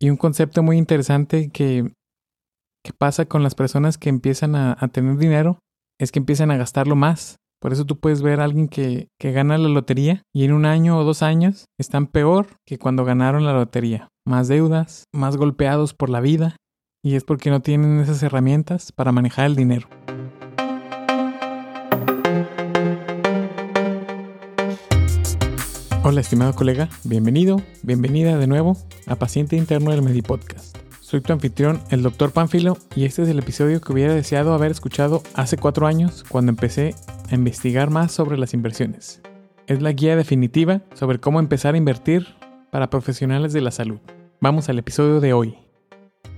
Y un concepto muy interesante que, que pasa con las personas que empiezan a, tener dinero es que empiezan a gastarlo más. Por eso tú puedes ver a alguien que, que gana la lotería y en un año o dos años están peor que cuando ganaron la lotería. Más deudas, más golpeados por la vida y es porque no tienen esas herramientas para manejar el dinero. Hola estimado colega, bienvenido, bienvenida de nuevo a Paciente Interno del Medipodcast. Soy tu anfitrión, el Dr. Panfilo, y este es el episodio que hubiera deseado haber escuchado hace cuatro años cuando empecé a investigar más sobre las inversiones. Es la guía definitiva sobre cómo empezar a invertir para profesionales de la salud. Vamos al episodio de hoy.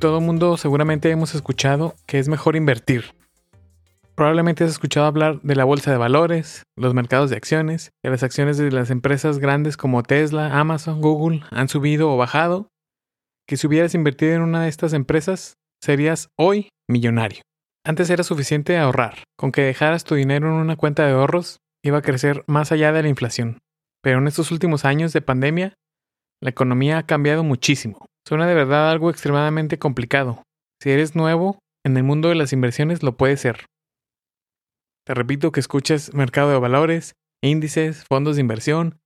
Todo mundo seguramente hemos escuchado que es mejor invertir. Probablemente has escuchado hablar de la bolsa de valores, los mercados de acciones, que las acciones de las empresas grandes como Tesla, Amazon, Google han subido o bajado, que si hubieras invertido en una de estas empresas, serías hoy millonario. Antes era suficiente ahorrar, con que dejaras tu dinero en una cuenta de ahorros, iba a crecer más allá de la inflación. Pero en estos últimos años de pandemia, la economía ha cambiado muchísimo. Suena de verdad algo extremadamente complicado. Si eres nuevo en el mundo de las inversiones, lo puede ser. Te repito que escuches mercado de valores, índices, fondos de inversión,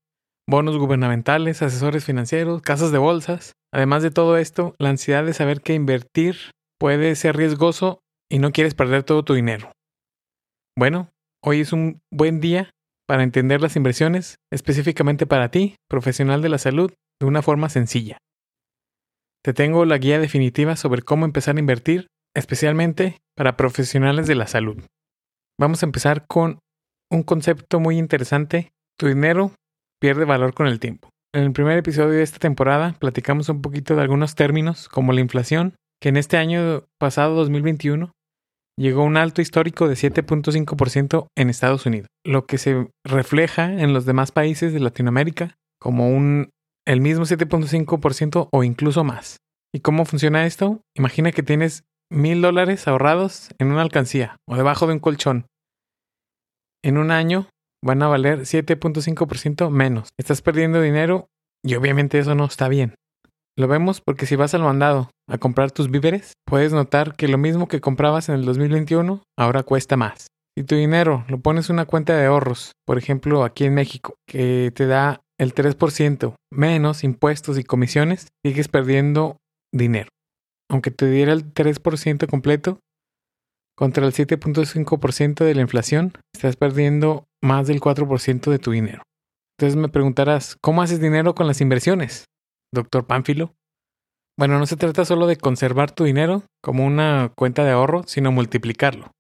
bonos gubernamentales, asesores financieros, casas de bolsas. Además de todo esto, la ansiedad de saber que invertir puede ser riesgoso y no quieres perder todo tu dinero. Bueno, hoy es un buen día para entender las inversiones, específicamente para ti, profesional de la salud, de una forma sencilla. Te tengo la guía definitiva sobre cómo empezar a invertir, especialmente para profesionales de la salud. Vamos a empezar con un concepto muy interesante. Tu dinero pierde valor con el tiempo. En el primer episodio de esta temporada platicamos un poquito de algunos términos como la inflación, que en este año pasado 2021 llegó a un alto histórico de 7.5% en Estados Unidos, lo que se refleja en los demás países de Latinoamérica como un el mismo 7.5% o incluso más. ¿Y cómo funciona esto? Imagina que tienes mil dólares ahorrados en una alcancía o debajo de un colchón. En un año van a valer 7.5% menos. Estás perdiendo dinero y obviamente eso no está bien. Lo vemos porque si vas al mandado a comprar tus víveres, puedes notar que lo mismo que comprabas en el 2021 ahora cuesta más. Si tu dinero lo pones en una cuenta de ahorros, por ejemplo aquí en México, que te da el 3% menos impuestos y comisiones, sigues perdiendo dinero. Aunque te diera el 3% completo, contra el 7.5% de la inflación, estás perdiendo más del 4% de tu dinero. Entonces me preguntarás, ¿cómo haces dinero con las inversiones? Doctor Pánfilo. Bueno, no se trata solo de conservar tu dinero como una cuenta de ahorro, sino multiplicarlo.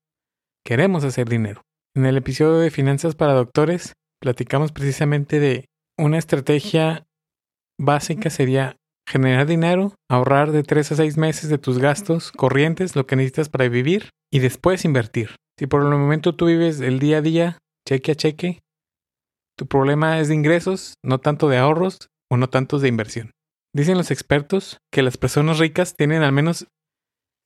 Queremos hacer dinero. En el episodio de Finanzas para Doctores platicamos precisamente de una estrategia básica sería generar dinero, ahorrar de 3 a 6 meses de tus gastos corrientes, lo que necesitas para vivir, y después invertir. Si por el momento tú vives el día a día, cheque a cheque, tu problema es de ingresos, no tanto de ahorros o no tanto de inversión. Dicen los expertos que las personas ricas tienen al menos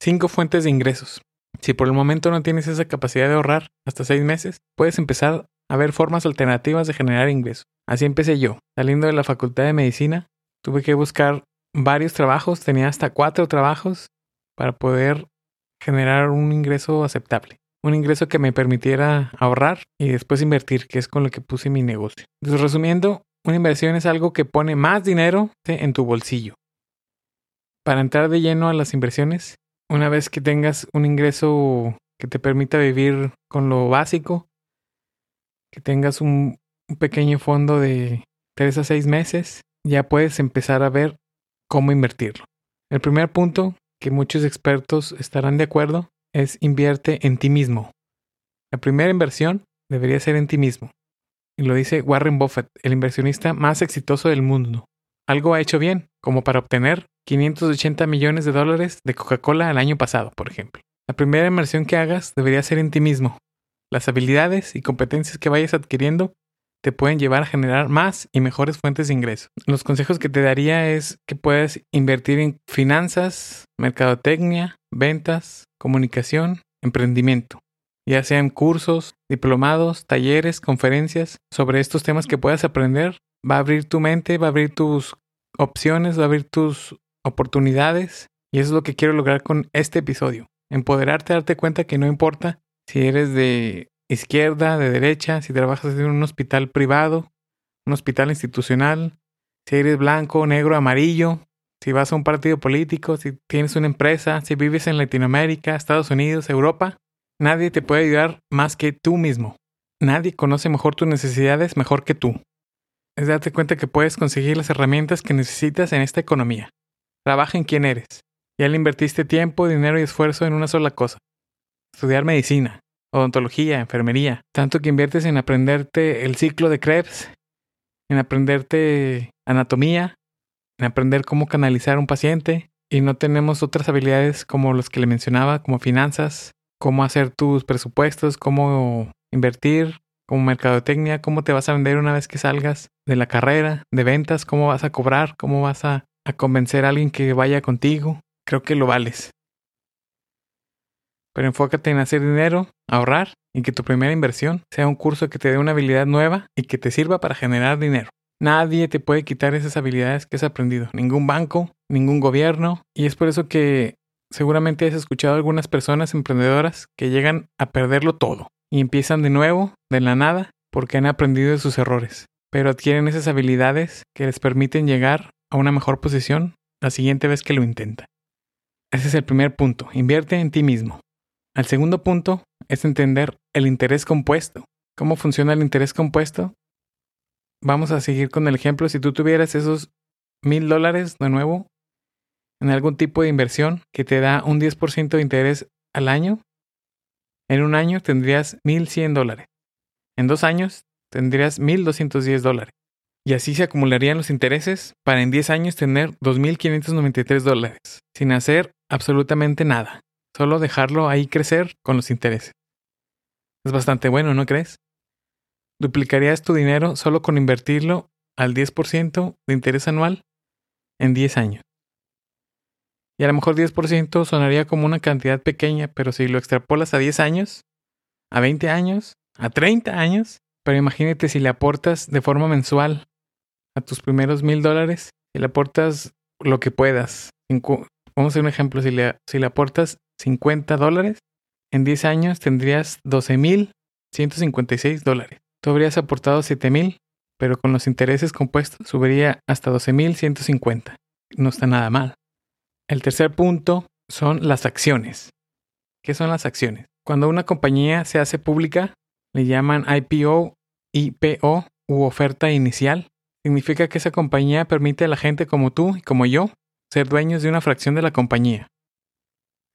5 fuentes de ingresos. Si por el momento no tienes esa capacidad de ahorrar hasta 6 meses, puedes empezar a ver formas alternativas de generar ingresos. Así empecé yo. Saliendo de la facultad de medicina, tuve que buscar varios trabajos, tenía hasta cuatro trabajos para poder generar un ingreso aceptable. Un ingreso que me permitiera ahorrar y después invertir, que es con lo que puse mi negocio. Entonces, resumiendo, una inversión es algo que pone más dinero en tu bolsillo. Para entrar de lleno a las inversiones, una vez que tengas un ingreso que te permita vivir con lo básico, que tengas un, pequeño fondo de 3 a 6 meses, ya puedes empezar a ver cómo invertirlo. El primer punto que muchos expertos estarán de acuerdo es invierte en ti mismo. La primera inversión debería ser en ti mismo. Y lo dice Warren Buffett, el inversionista más exitoso del mundo. Algo ha hecho bien, como para obtener 580 millones de dólares de Coca-Cola el año pasado, por ejemplo. La primera inversión que hagas debería ser en ti mismo. Las habilidades y competencias que vayas adquiriendo te pueden llevar a generar más y mejores fuentes de ingreso. Los consejos que te daría es que puedas invertir en finanzas, mercadotecnia, ventas, comunicación, emprendimiento, ya sean cursos, diplomados, talleres, conferencias sobre estos temas que puedas aprender. Va a abrir tu mente, va a abrir tus opciones, va a abrir tus oportunidades y eso es lo que quiero lograr con este episodio. Empoderarte, darte cuenta que no importa si eres de izquierda, de derecha, si trabajas en un hospital privado, un hospital institucional, si eres blanco, negro, amarillo, si vas a un partido político, si tienes una empresa, si vives en Latinoamérica, Estados Unidos, Europa, nadie te puede ayudar más que tú mismo. Nadie conoce mejor tus necesidades mejor que tú. Es darte cuenta que puedes conseguir las herramientas que necesitas en esta economía. Trabaja en quién eres. Ya le invertiste tiempo, dinero y esfuerzo en una sola cosa. Estudiar medicina, odontología, enfermería. Tanto que inviertes en aprenderte el ciclo de Krebs, en aprenderte anatomía, en aprender cómo canalizar un paciente y no tenemos otras habilidades como los que le mencionaba, como finanzas, cómo hacer tus presupuestos, cómo invertir, como mercadotecnia, cómo te vas a vender una vez que salgas de la carrera, de ventas, cómo vas a cobrar, cómo vas a, a convencer a alguien que vaya contigo. Creo que lo vales. Pero enfócate en hacer dinero, ahorrar y que tu primera inversión sea un curso que te dé una habilidad nueva y que te sirva para generar dinero. Nadie te puede quitar esas habilidades que has aprendido. Ningún banco, ningún gobierno. Y es por eso que seguramente has escuchado a algunas personas emprendedoras que llegan a perderlo todo y empiezan de nuevo, de la nada, porque han aprendido de sus errores. Pero adquieren esas habilidades que les permiten llegar a una mejor posición la siguiente vez que lo intentan. Ese es el primer punto. Invierte en ti mismo. El segundo punto es entender el interés compuesto. ¿Cómo funciona el interés compuesto? vamos a seguir con el ejemplo. Si tú tuvieras esos mil dólares de nuevo en algún tipo de inversión que te da un 10% de interés al año, en un año tendrías 1.100 dólares. En dos años tendrías 1.210 dólares. Y así se acumularían los intereses para en 10 años tener 2.593 dólares, sin hacer absolutamente nada, solo dejarlo ahí crecer con los intereses. Es bastante bueno, ¿no crees? duplicarías tu dinero solo con invertirlo al 10% de interés anual en 10 años. Y a lo mejor 10% sonaría como una cantidad pequeña, pero si lo extrapolas a 10 años, a 20 años, a 30 años, pero imagínate si le aportas de forma mensual a tus primeros mil dólares, si le aportas lo que puedas. Vamos a hacer un ejemplo, si le, si le aportas 50 dólares, en 10 años tendrías 12 mil 156 dólares. Tú habrías aportado 7000, pero con los intereses compuestos subiría hasta 12150. No está nada mal. El tercer punto son las acciones. ¿Qué son las acciones? Cuando una compañía se hace pública, le llaman IPO, IPO u oferta inicial. Significa que esa compañía permite a la gente como tú y como yo ser dueños de una fracción de la compañía.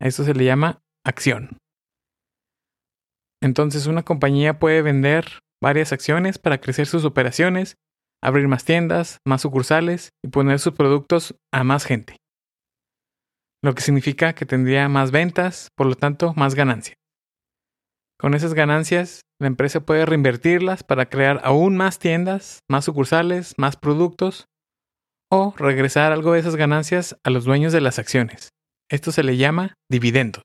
A eso se le llama acción. Entonces una compañía puede vender varias acciones para crecer sus operaciones, abrir más tiendas, más sucursales y poner sus productos a más gente. Lo que significa que tendría más ventas, por lo tanto, más ganancias. Con esas ganancias, la empresa puede reinvertirlas para crear aún más tiendas, más sucursales, más productos o regresar algo de esas ganancias a los dueños de las acciones. Esto se le llama dividendos.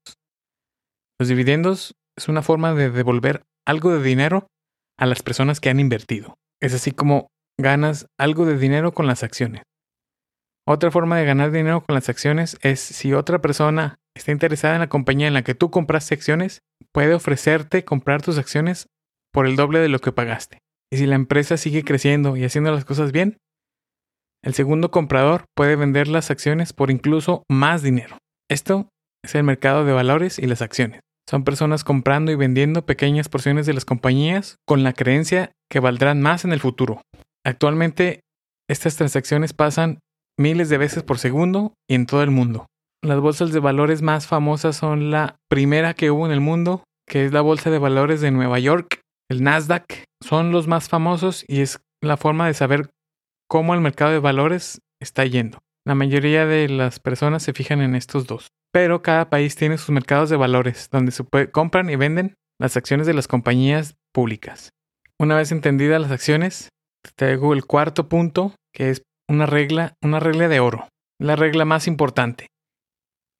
Los dividendos es una forma de devolver algo de dinero a las personas que han invertido. Es así como ganas algo de dinero con las acciones. Otra forma de ganar dinero con las acciones es si otra persona está interesada en la compañía en la que tú compraste acciones, puede ofrecerte comprar tus acciones por el doble de lo que pagaste. Y si la empresa sigue creciendo y haciendo las cosas bien, el segundo comprador puede vender las acciones por incluso más dinero. Esto es el mercado de valores y las acciones. Son personas comprando y vendiendo pequeñas porciones de las compañías con la creencia que valdrán más en el futuro. Actualmente, estas transacciones pasan miles de veces por segundo y en todo el mundo. Las bolsas de valores más famosas son la primera que hubo en el mundo, que es la Bolsa de Valores de Nueva York, el Nasdaq. Son los más famosos y es la forma de saber cómo el mercado de valores está yendo. La mayoría de las personas se fijan en estos dos pero cada país tiene sus mercados de valores, donde se compran y venden las acciones de las compañías públicas. Una vez entendidas las acciones, te traigo el cuarto punto, que es una regla, una regla de oro, la regla más importante.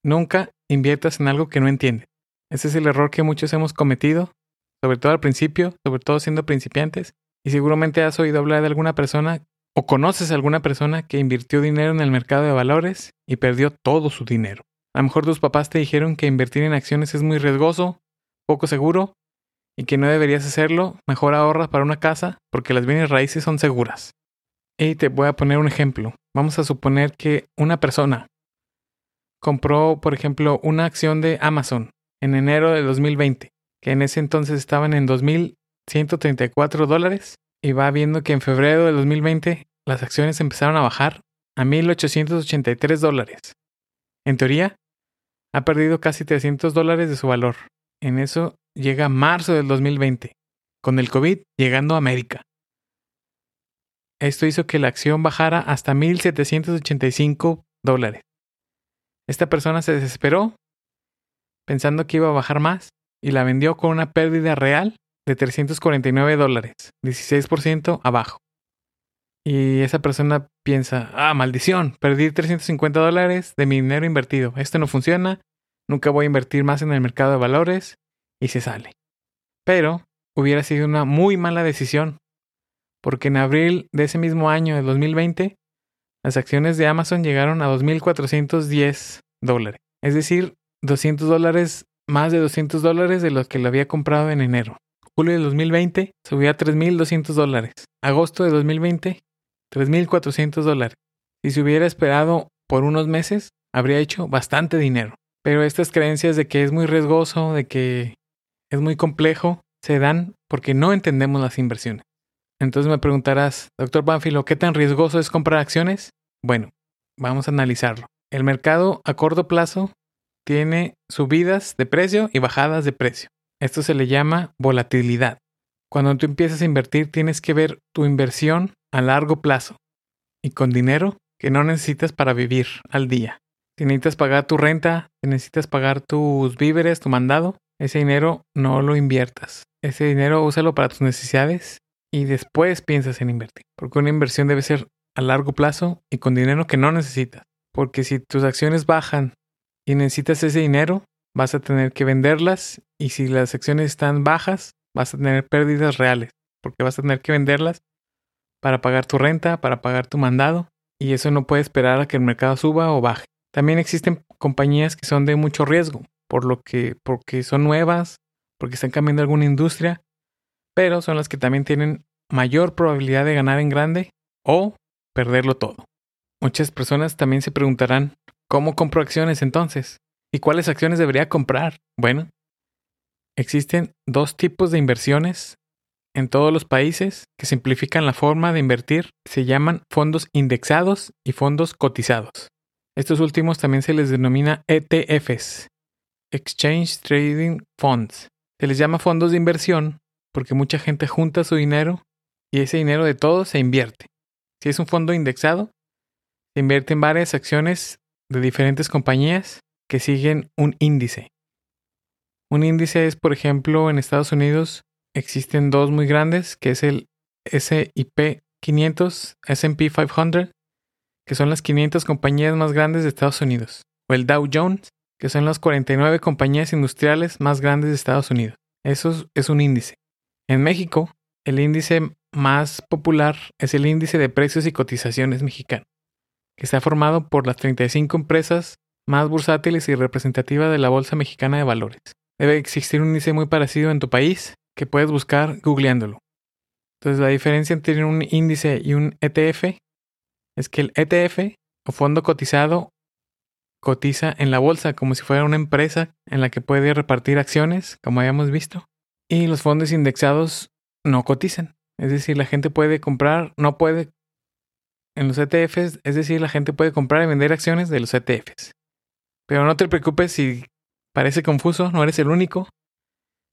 Nunca inviertas en algo que no entiendes. Ese es el error que muchos hemos cometido, sobre todo al principio, sobre todo siendo principiantes, y seguramente has oído hablar de alguna persona ¿O conoces a alguna persona que invirtió dinero en el mercado de valores y perdió todo su dinero? A lo mejor tus papás te dijeron que invertir en acciones es muy riesgoso, poco seguro, y que no deberías hacerlo, mejor ahorra para una casa porque las bienes raíces son seguras. Y te voy a poner un ejemplo. Vamos a suponer que una persona compró, por ejemplo, una acción de Amazon en enero de 2020, que en ese entonces estaban en 2.134 dólares, y va viendo que en febrero de 2020 las acciones empezaron a bajar a 1.883 dólares. En teoría, ha perdido casi 300 dólares de su valor. En eso llega marzo del 2020, con el COVID llegando a América. Esto hizo que la acción bajara hasta 1.785 dólares. Esta persona se desesperó pensando que iba a bajar más y la vendió con una pérdida real de 349 dólares, 16% abajo. Y esa persona piensa, ah, maldición, perdí 350 dólares de mi dinero invertido, esto no funciona, nunca voy a invertir más en el mercado de valores y se sale. Pero hubiera sido una muy mala decisión, porque en abril de ese mismo año, de 2020, las acciones de Amazon llegaron a 2.410 dólares, es decir, 200 dólares, más de 200 dólares de los que lo había comprado en enero. Julio de 2020 subió a 3.200 dólares. Agosto de 2020 3.400 dólares. Si se hubiera esperado por unos meses, habría hecho bastante dinero. Pero estas creencias de que es muy riesgoso, de que es muy complejo, se dan porque no entendemos las inversiones. Entonces me preguntarás, doctor Banfilo, ¿qué tan riesgoso es comprar acciones? Bueno, vamos a analizarlo. El mercado a corto plazo tiene subidas de precio y bajadas de precio. Esto se le llama volatilidad. Cuando tú empiezas a invertir, tienes que ver tu inversión a largo plazo y con dinero que no necesitas para vivir al día. Si necesitas pagar tu renta, si necesitas pagar tus víveres, tu mandado, ese dinero no lo inviertas. Ese dinero úsalo para tus necesidades y después piensas en invertir. Porque una inversión debe ser a largo plazo y con dinero que no necesitas. Porque si tus acciones bajan y necesitas ese dinero, vas a tener que venderlas y si las acciones están bajas, vas a tener pérdidas reales. Porque vas a tener que venderlas para pagar tu renta, para pagar tu mandado, y eso no puede esperar a que el mercado suba o baje. También existen compañías que son de mucho riesgo, por lo que, porque son nuevas, porque están cambiando alguna industria, pero son las que también tienen mayor probabilidad de ganar en grande o perderlo todo. Muchas personas también se preguntarán, ¿cómo compro acciones entonces? ¿Y cuáles acciones debería comprar? Bueno, existen dos tipos de inversiones en todos los países que simplifican la forma de invertir se llaman fondos indexados y fondos cotizados. Estos últimos también se les denomina ETFs, Exchange Trading Funds. Se les llama fondos de inversión porque mucha gente junta su dinero y ese dinero de todos se invierte. Si es un fondo indexado, se invierte en varias acciones de diferentes compañías que siguen un índice. Un índice es, por ejemplo, en Estados Unidos existen dos muy grandes, que es el SIP 500, SP 500, que son las 500 compañías más grandes de Estados Unidos, o el Dow Jones, que son las 49 compañías industriales más grandes de Estados Unidos. Eso es un índice. En México, el índice más popular es el índice de precios y cotizaciones mexicano, que está formado por las 35 empresas más bursátiles y representativas de la Bolsa Mexicana de Valores. Debe existir un índice muy parecido en tu país que puedes buscar googleándolo. Entonces la diferencia entre un índice y un ETF es que el ETF o fondo cotizado cotiza en la bolsa como si fuera una empresa en la que puede repartir acciones, como habíamos visto, y los fondos indexados no cotizan. Es decir, la gente puede comprar, no puede en los ETFs, es decir, la gente puede comprar y vender acciones de los ETFs. Pero no te preocupes si parece confuso, no eres el único.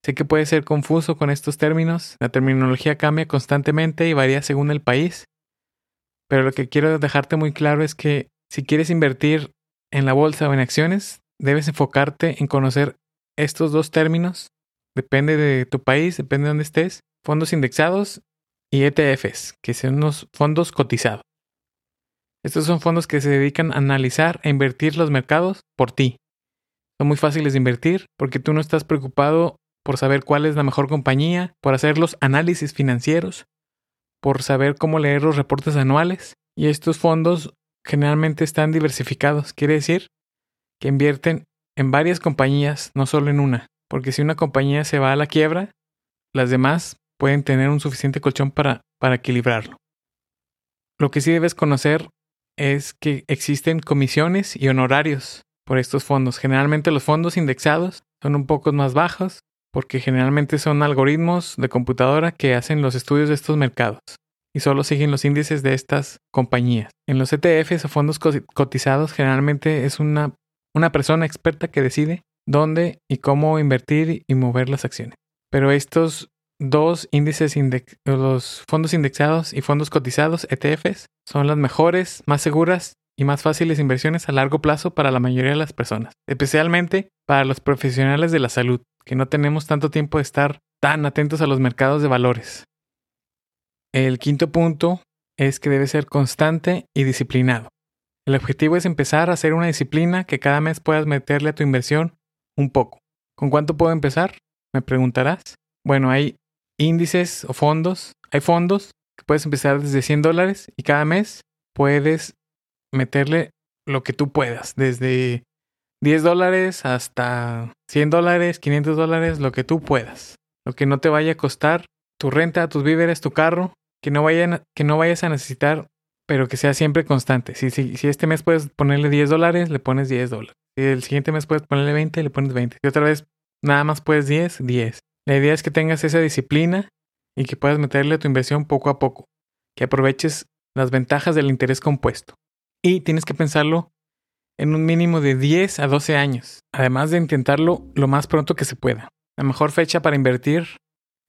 Sé que puede ser confuso con estos términos, la terminología cambia constantemente y varía según el país, pero lo que quiero dejarte muy claro es que si quieres invertir en la bolsa o en acciones, debes enfocarte en conocer estos dos términos, depende de tu país, depende de dónde estés, fondos indexados y ETFs, que son unos fondos cotizados. Estos son fondos que se dedican a analizar e invertir los mercados por ti. Son muy fáciles de invertir porque tú no estás preocupado por saber cuál es la mejor compañía, por hacer los análisis financieros, por saber cómo leer los reportes anuales y estos fondos generalmente están diversificados. Quiere decir que invierten en varias compañías, no solo en una. Porque si una compañía se va a la quiebra, las demás pueden tener un suficiente colchón para, para equilibrarlo. Lo que sí debes conocer es que existen comisiones y honorarios por estos fondos. Generalmente los fondos indexados son un poco más bajos porque generalmente son algoritmos de computadora que hacen los estudios de estos mercados y solo siguen los índices de estas compañías. En los ETFs o fondos cotizados generalmente es una, una persona experta que decide dónde y cómo invertir y mover las acciones. Pero estos dos índices, los fondos indexados y fondos cotizados, ETFs, son las mejores, más seguras y más fáciles inversiones a largo plazo para la mayoría de las personas, especialmente para los profesionales de la salud, que no tenemos tanto tiempo de estar tan atentos a los mercados de valores. El quinto punto es que debe ser constante y disciplinado. El objetivo es empezar a hacer una disciplina que cada mes puedas meterle a tu inversión un poco. ¿Con cuánto puedo empezar? Me preguntarás. Bueno, hay índices o fondos. Hay fondos que puedes empezar desde 100 dólares y cada mes puedes meterle lo que tú puedas, desde 10 dólares hasta 100 dólares, 500 dólares, lo que tú puedas. Lo que no te vaya a costar tu renta, tus víveres, tu carro, que no, vayan, que no vayas a necesitar, pero que sea siempre constante. Si, si, este mes puedes ponerle 10 dólares, le pones 10 dólares. Si el siguiente mes puedes ponerle 20, le pones 20. Si otra vez nada más puedes 10, 10. La idea es que tengas esa disciplina y que puedas meterle a tu inversión poco a poco, que aproveches las ventajas del interés compuesto. Y tienes que pensarlo en un mínimo de 10 a 12 años, además de intentarlo lo más pronto que se pueda. La mejor fecha para invertir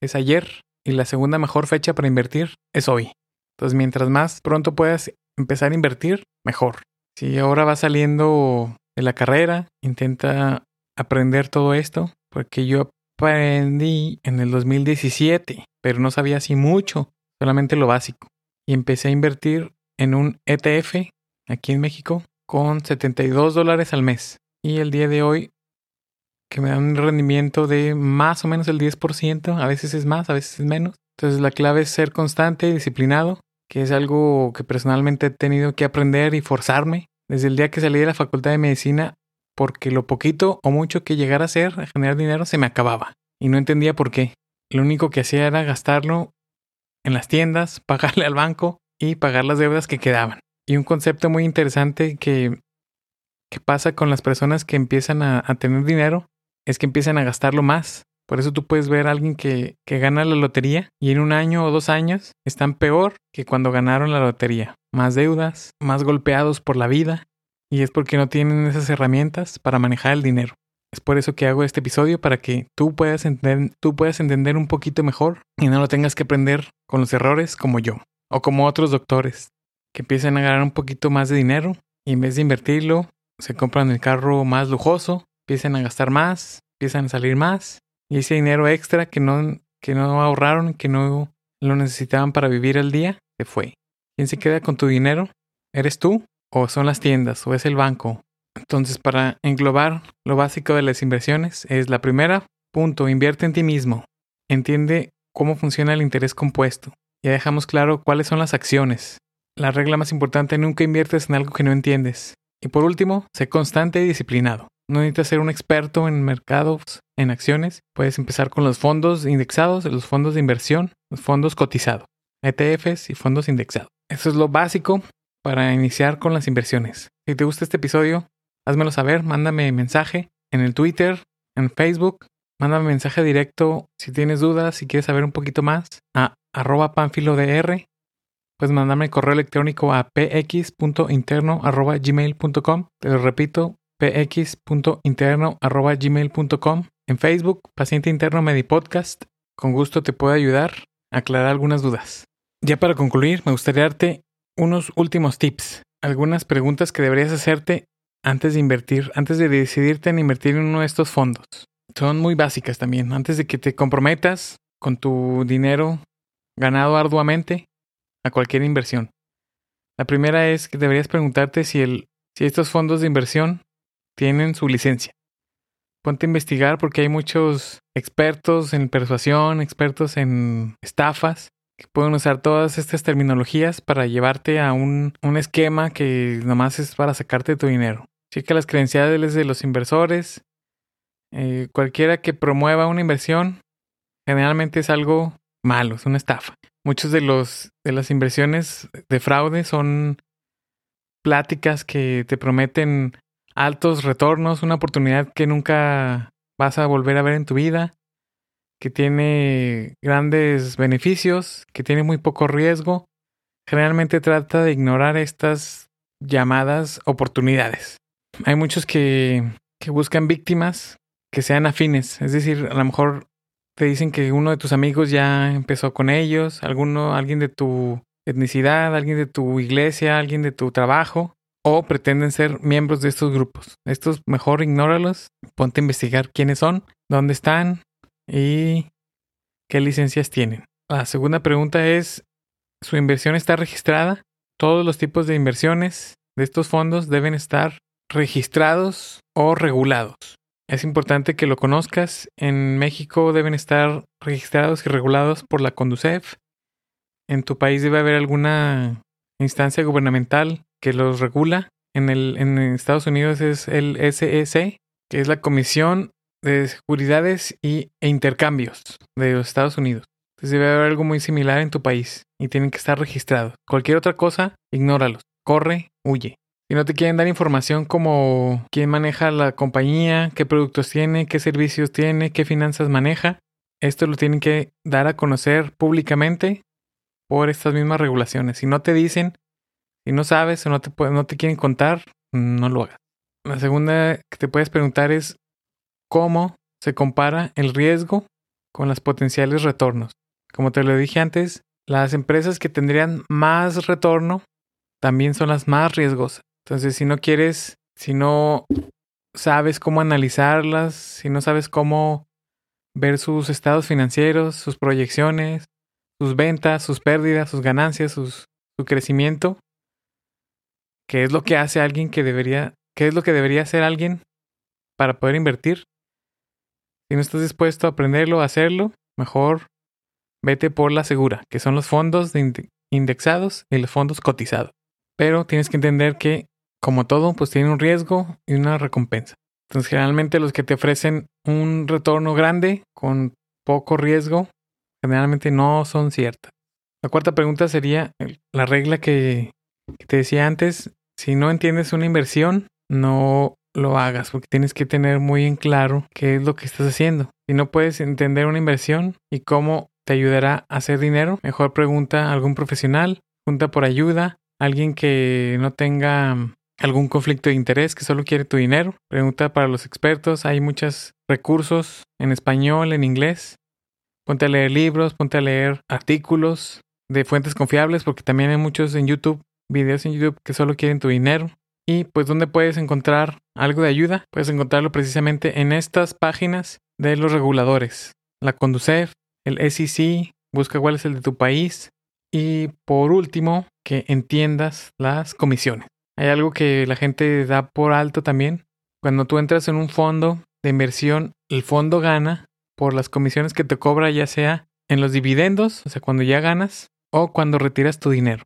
es ayer y la segunda mejor fecha para invertir es hoy. Entonces, mientras más pronto puedas empezar a invertir, mejor. Si ahora vas saliendo de la carrera, intenta aprender todo esto, porque yo aprendí en el 2017, pero no sabía así mucho, solamente lo básico. Y empecé a invertir en un ETF aquí en México con 72 dólares al mes. Y el día de hoy, que me da un rendimiento de más o menos el 10%, a veces es más, a veces es menos. Entonces la clave es ser constante y disciplinado, que es algo que personalmente he tenido que aprender y forzarme. Desde el día que salí de la Facultad de Medicina porque lo poquito o mucho que llegara a hacer, a generar dinero, se me acababa. Y no entendía por qué. Lo único que hacía era gastarlo en las tiendas, pagarle al banco y pagar las deudas que quedaban. Y un concepto muy interesante que, que pasa con las personas que empiezan a, a, tener dinero es que empiezan a gastarlo más. Por eso tú puedes ver a alguien que, que gana la lotería y en un año o dos años están peor que cuando ganaron la lotería. Más deudas, más golpeados por la vida y es porque no tienen esas herramientas para manejar el dinero. Es por eso que hago este episodio para que tú puedas, entender, tú puedas entender un poquito mejor y no lo tengas que aprender con los errores como yo o como otros doctores que empiezan a ganar un poquito más de dinero y en vez de invertirlo se compran el carro más lujoso, empiezan a gastar más, empiezan a salir más y ese dinero extra que no, que no ahorraron, que no lo necesitaban para vivir al día, se fue. ¿Quién se queda con tu dinero? ¿Eres tú o son las tiendas, o es el banco. Entonces, para englobar lo básico de las inversiones, es la primera, punto, invierte en ti mismo. Entiende cómo funciona el interés compuesto. Ya dejamos claro cuáles son las acciones. La regla más importante, nunca inviertes en algo que no entiendes. Y por último, sé constante y disciplinado. No necesitas ser un experto en mercados, en acciones. Puedes empezar con los fondos indexados, los fondos de inversión, los fondos cotizados, ETFs y fondos indexados. Eso es lo básico para iniciar con las inversiones. Si te gusta este episodio, házmelo saber, mándame mensaje en el Twitter, en Facebook, mándame mensaje directo si tienes dudas, si quieres saber un poquito más, a arroba panfilodr. Puedes mandarme correo electrónico a px.interno.gmail.com. Te lo repito, px.interno.gmail.com. En Facebook, Paciente Interno Medipodcast. Con gusto te puedo ayudar a aclarar algunas dudas. Ya para concluir, me gustaría darte unos últimos tips, algunas preguntas que deberías hacerte antes de invertir, antes de decidirte en invertir en uno de estos fondos. Son muy básicas también, antes de que te comprometas con tu dinero ganado arduamente a cualquier inversión. La primera es que deberías preguntarte si, el, si estos fondos de inversión tienen su licencia. Ponte a investigar porque hay muchos expertos en persuasión, expertos en estafas pueden usar todas estas terminologías para llevarte a un, un esquema que nomás es para sacarte tu dinero. Checa las credenciales de los inversores. Eh, cualquiera que promueva una inversión generalmente es algo malo, es una estafa. Muchos de los de las inversiones de fraude son pláticas que te prometen altos retornos, una oportunidad que nunca vas a volver a ver en tu vida, que tiene grandes beneficios, que tiene muy poco riesgo. Generalmente trata de ignorar estas llamadas oportunidades. Hay muchos que, que buscan víctimas que sean afines, es decir, a lo mejor te dicen que uno de tus amigos ya empezó con ellos, alguno, alguien de tu etnicidad, alguien de tu iglesia, alguien de tu trabajo, o pretenden ser miembros de estos grupos. Estos mejor ignóralos, ponte a investigar quiénes son, dónde están y qué licencias tienen. La segunda pregunta es, ¿su inversión está registrada? Todos los tipos de inversiones de estos fondos deben estar registrados o regulados. Es importante que lo conozcas. En México deben estar registrados y regulados por la Conducef. En tu país debe haber alguna instancia gubernamental que los regula. En, el, en Estados Unidos es el SEC, que es la Comisión de Seguridades y, e Intercambios de los Estados Unidos. Entonces debe haber algo muy similar en tu país y tienen que estar registrados. Cualquier otra cosa, ignóralos. Corre, huye. Si no te quieren dar información como quién maneja la compañía, qué productos tiene, qué servicios tiene, qué finanzas maneja, esto lo tienen que dar a conocer públicamente por estas mismas regulaciones. Si no te dicen, si no sabes o no te, no te quieren contar, no lo hagas. La segunda que te puedes preguntar es cómo se compara el riesgo con los potenciales retornos. Como te lo dije antes, las empresas que tendrían más retorno también son las más riesgosas. Entonces, si no quieres, si no sabes cómo analizarlas, si no sabes cómo ver sus estados financieros, sus proyecciones, sus ventas, sus pérdidas, sus ganancias, su crecimiento, ¿qué es lo que hace alguien que debería, qué es lo que debería hacer alguien para poder invertir? Si no estás dispuesto a aprenderlo, a hacerlo, mejor vete por la segura, que son los fondos indexados y los fondos cotizados. Pero tienes que entender que, como todo, pues tiene un riesgo y una recompensa. Entonces, generalmente los que te ofrecen un retorno grande con poco riesgo, generalmente no son ciertas. La cuarta pregunta sería la regla que, que te decía antes. Si no entiendes una inversión, no lo hagas, porque tienes que tener muy en claro qué es lo que estás haciendo. Si no puedes entender una inversión y cómo te ayudará a hacer dinero, mejor pregunta a algún profesional, pregunta por ayuda, alguien que no tenga algún conflicto de interés, que solo quiere tu dinero. Pregunta para los expertos, hay muchos recursos en español, en inglés. Ponte a leer libros, ponte a leer artículos de fuentes confiables, porque también hay muchos en YouTube, videos en YouTube que solo quieren tu dinero. Y pues ¿dónde puedes encontrar algo de ayuda? Puedes encontrarlo precisamente en estas páginas de los reguladores. La Conducef, el SEC, busca cuál es el de tu país. Y por último, que entiendas las comisiones. Hay algo que la gente da por alto también. Cuando tú entras en un fondo de inversión, el fondo gana por las comisiones que te cobra ya sea en los dividendos, o sea, cuando ya ganas, o cuando retiras tu dinero.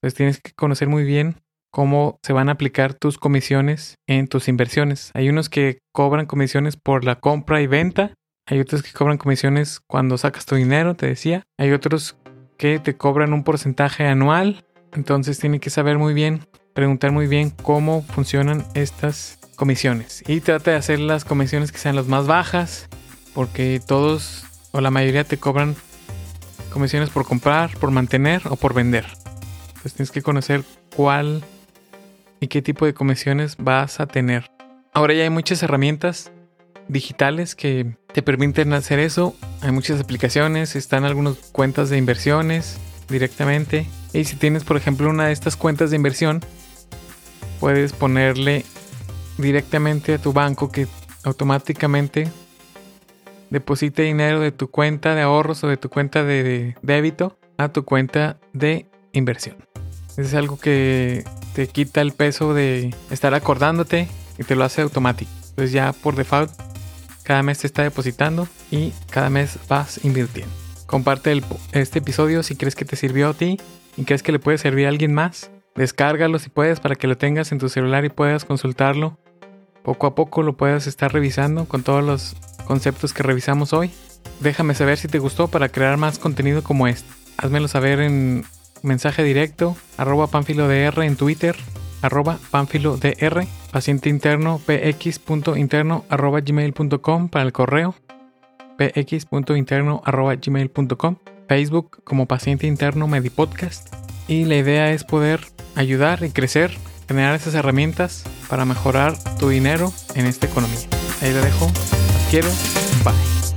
Entonces tienes que conocer muy bien cómo se van a aplicar tus comisiones en tus inversiones. Hay unos que cobran comisiones por la compra y venta. Hay otros que cobran comisiones cuando sacas tu dinero, te decía. Hay otros que te cobran un porcentaje anual. Entonces tiene que saber muy bien, preguntar muy bien cómo funcionan estas comisiones. Y trata de hacer las comisiones que sean las más bajas, porque todos o la mayoría te cobran comisiones por comprar, por mantener o por vender. Entonces tienes que conocer cuál y qué tipo de comisiones vas a tener. Ahora ya hay muchas herramientas digitales que te permiten hacer eso. Hay muchas aplicaciones, están algunas cuentas de inversiones directamente. Y si tienes, por ejemplo, una de estas cuentas de inversión, puedes ponerle directamente a tu banco que automáticamente deposite dinero de tu cuenta de ahorros o de tu cuenta de débito a tu cuenta de inversión. Es algo que te quita el peso de estar acordándote y te lo hace automático. Entonces ya por default cada mes te está depositando y cada mes vas invirtiendo. Comparte el- este episodio si crees que te sirvió a ti y crees que le puede servir a alguien más. Descárgalo si puedes para que lo tengas en tu celular y puedas consultarlo. Poco a poco lo puedas estar revisando con todos los conceptos que revisamos hoy. Déjame saber si te gustó para crear más contenido como este. Házmelo saber en mensaje directo, arroba panfilodr en Twitter, arroba panfilodr, paciente interno px.interno arroba gmail.com para el correo, px.interno arroba gmail.com, Facebook como paciente interno Medipodcast. Y la idea es poder ayudar y crecer, generar esas herramientas para mejorar tu dinero en esta economía. Ahí lo dejo. Quiero. Bye.